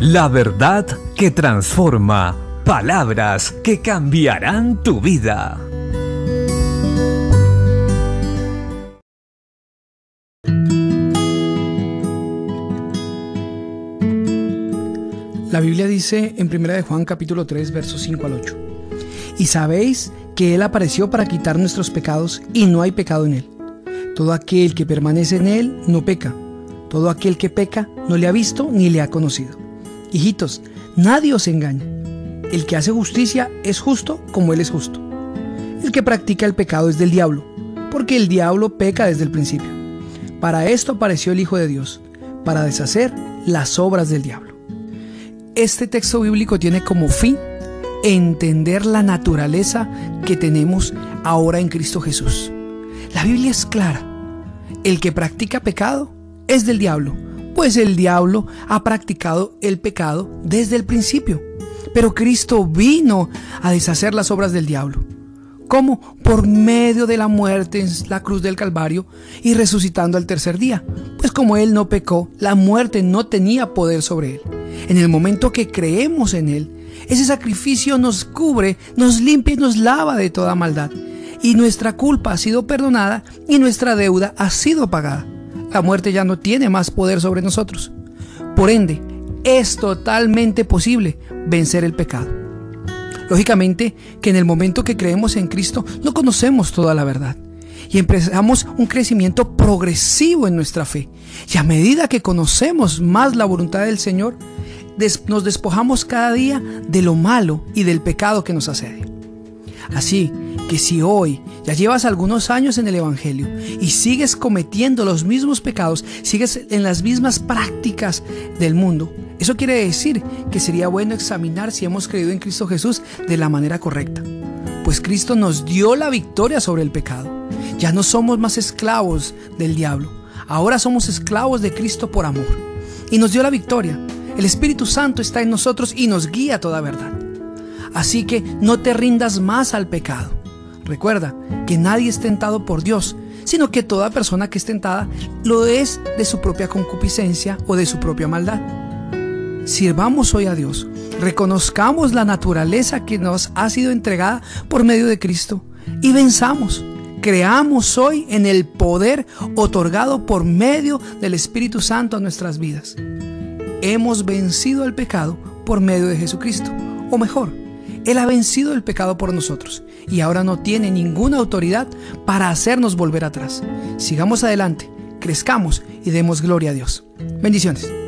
La verdad que transforma. Palabras que cambiarán tu vida. La Biblia dice en 1 de Juan capítulo 3 versos 5 al 8. Y sabéis que Él apareció para quitar nuestros pecados y no hay pecado en Él. Todo aquel que permanece en Él no peca. Todo aquel que peca no le ha visto ni le ha conocido. Hijitos, nadie os engaña. El que hace justicia es justo como Él es justo. El que practica el pecado es del diablo, porque el diablo peca desde el principio. Para esto apareció el Hijo de Dios, para deshacer las obras del diablo. Este texto bíblico tiene como fin entender la naturaleza que tenemos ahora en Cristo Jesús. La Biblia es clara. El que practica pecado es del diablo, pues el diablo ha practicado el pecado desde el principio. Pero Cristo vino a deshacer las obras del diablo. ¿Cómo? Por medio de la muerte en la cruz del Calvario y resucitando al tercer día. Pues como Él no pecó, la muerte no tenía poder sobre Él. En el momento que creemos en Él, ese sacrificio nos cubre, nos limpia y nos lava de toda maldad. Y nuestra culpa ha sido perdonada y nuestra deuda ha sido pagada. La muerte ya no tiene más poder sobre nosotros. Por ende, es totalmente posible vencer el pecado. Lógicamente que en el momento que creemos en Cristo no conocemos toda la verdad y empezamos un crecimiento progresivo en nuestra fe. Y a medida que conocemos más la voluntad del Señor, nos despojamos cada día de lo malo y del pecado que nos asedia. Así que si hoy ya llevas algunos años en el Evangelio y sigues cometiendo los mismos pecados, sigues en las mismas prácticas del mundo, eso quiere decir que sería bueno examinar si hemos creído en Cristo Jesús de la manera correcta. Pues Cristo nos dio la victoria sobre el pecado. Ya no somos más esclavos del diablo. Ahora somos esclavos de Cristo por amor. Y nos dio la victoria. El Espíritu Santo está en nosotros y nos guía toda verdad. Así que no te rindas más al pecado. Recuerda que nadie es tentado por Dios, sino que toda persona que es tentada lo es de su propia concupiscencia o de su propia maldad. Sirvamos hoy a Dios, reconozcamos la naturaleza que nos ha sido entregada por medio de Cristo y venzamos. Creamos hoy en el poder otorgado por medio del Espíritu Santo a nuestras vidas hemos vencido el pecado por medio de Jesucristo. O mejor, Él ha vencido el pecado por nosotros y ahora no tiene ninguna autoridad para hacernos volver atrás. Sigamos adelante, crezcamos y demos gloria a Dios. Bendiciones.